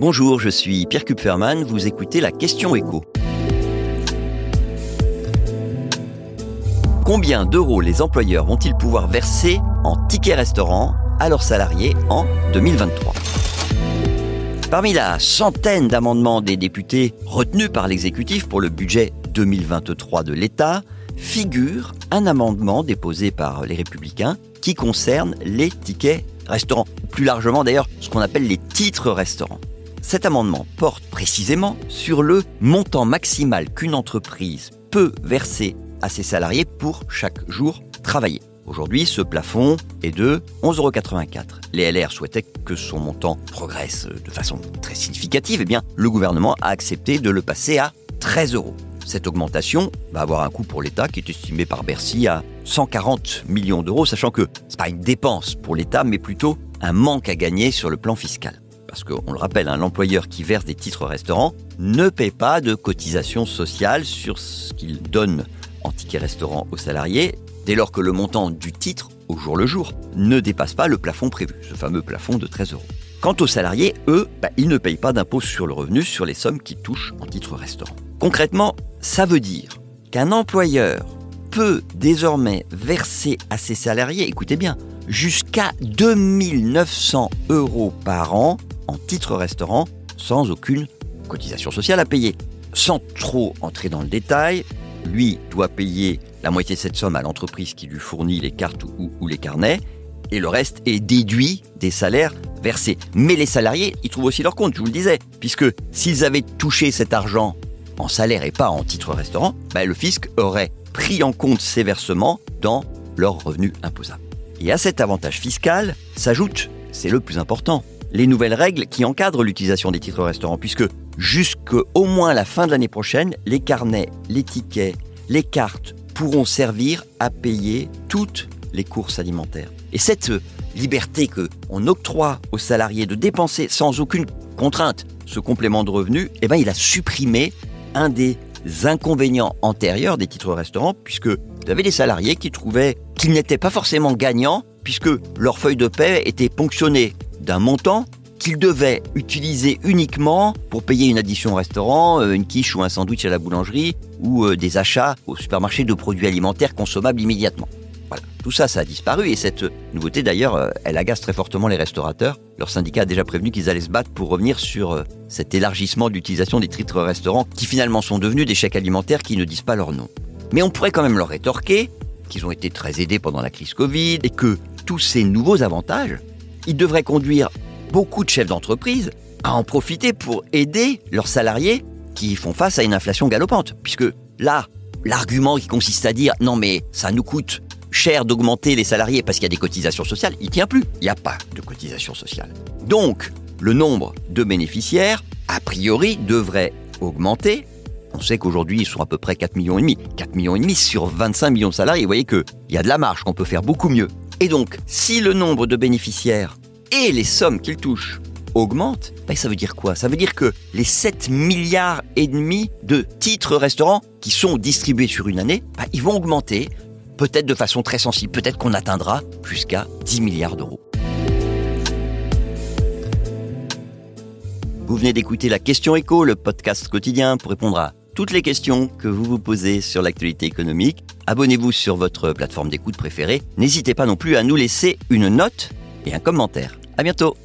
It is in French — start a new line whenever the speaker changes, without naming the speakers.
Bonjour, je suis Pierre Kupferman, vous écoutez la question écho. Combien d'euros les employeurs vont-ils pouvoir verser en tickets restaurant à leurs salariés en 2023 Parmi la centaine d'amendements des députés retenus par l'exécutif pour le budget 2023 de l'État, figure un amendement déposé par les républicains qui concerne les tickets restaurants, plus largement d'ailleurs ce qu'on appelle les titres restaurants. Cet amendement porte précisément sur le montant maximal qu'une entreprise peut verser à ses salariés pour chaque jour travaillé. Aujourd'hui, ce plafond est de 11,84 euros. Les LR souhaitaient que son montant progresse de façon très significative. Eh bien, le gouvernement a accepté de le passer à 13 euros. Cette augmentation va avoir un coût pour l'État qui est estimé par Bercy à 140 millions d'euros, sachant que ce n'est pas une dépense pour l'État, mais plutôt un manque à gagner sur le plan fiscal parce qu'on le rappelle, un employeur qui verse des titres restaurants ne paie pas de cotisation sociale sur ce qu'il donne en ticket restaurant aux salariés, dès lors que le montant du titre, au jour le jour, ne dépasse pas le plafond prévu, ce fameux plafond de 13 euros. Quant aux salariés, eux, bah, ils ne payent pas d'impôt sur le revenu sur les sommes qu'ils touchent en titre restaurant. Concrètement, ça veut dire qu'un employeur peut désormais verser à ses salariés, écoutez bien, jusqu'à 2900 euros par an en titre restaurant sans aucune cotisation sociale à payer. Sans trop entrer dans le détail, lui doit payer la moitié de cette somme à l'entreprise qui lui fournit les cartes ou, les carnets, et le reste est déduit des salaires versés. Mais les salariés, ils trouvent aussi leur compte, je vous le disais, puisque s'ils avaient touché cet argent en salaire et pas en titre restaurant, bah, le fisc aurait pris en compte ces versements dans leurs revenus imposables. Et à cet avantage fiscal s'ajoute, c'est le plus important, les nouvelles règles qui encadrent l'utilisation des titres restaurants, puisque jusqu'au moins la fin de l'année prochaine, les carnets, les tickets, les cartes pourront servir à payer toutes les courses alimentaires. Et cette liberté que on octroie aux salariés de dépenser sans aucune contrainte ce complément de revenu, eh ben, il a supprimé un des inconvénients antérieurs des titres restaurants, puisque vous avez des salariés qui trouvaient qu'ils n'étaient pas forcément gagnants, puisque leur feuille de paie était ponctionnée d'un montant qu'ils devaient utiliser uniquement pour payer une addition au restaurant, euh, une quiche ou un sandwich à la boulangerie, ou euh, des achats au supermarché de produits alimentaires consommables immédiatement. Voilà. Tout ça, ça a disparu et cette nouveauté d'ailleurs, euh, elle agace très fortement les restaurateurs. Leur syndicat a déjà prévenu qu'ils allaient se battre pour revenir sur cet élargissement d'utilisation des titres restaurants qui finalement sont devenus des chèques alimentaires qui ne disent pas leur nom. Mais on pourrait quand même leur rétorquer qu'ils ont été très aidés pendant la crise Covid et que tous ces nouveaux avantages, ils devraient conduire beaucoup de chefs d'entreprise à en profiter pour aider leurs salariés qui font face à une inflation galopante. Puisque là, l'argument qui consiste à dire non mais ça nous coûte cher d'augmenter les salariés parce qu'il y a des cotisations sociales, il tient plus. Il n'y a pas de cotisations sociales. Donc, le nombre de bénéficiaires, a priori, devrait augmenter. On sait qu'aujourd'hui, ils sont à peu près 4 millions et demi. 4 millions et demi sur 25 millions de salariés. Vous voyez qu'il y a de la marge, qu'on peut faire beaucoup mieux. Et donc, si le nombre de bénéficiaires et les sommes qu'ils touchent augmentent, ben, ça veut dire quoi? Ça veut dire que les 7 milliards et demi de titres restaurants qui sont distribués sur une année, ben, ils vont augmenter, peut-être de façon très sensible, peut-être qu'on atteindra jusqu'à 10 milliards d'euros. Vous venez d'écouter la question écho, le podcast quotidien pour répondre à toutes les questions que vous vous posez sur l'actualité économique. Abonnez-vous sur votre plateforme d'écoute préférée. N'hésitez pas non plus à nous laisser une note et un commentaire. À bientôt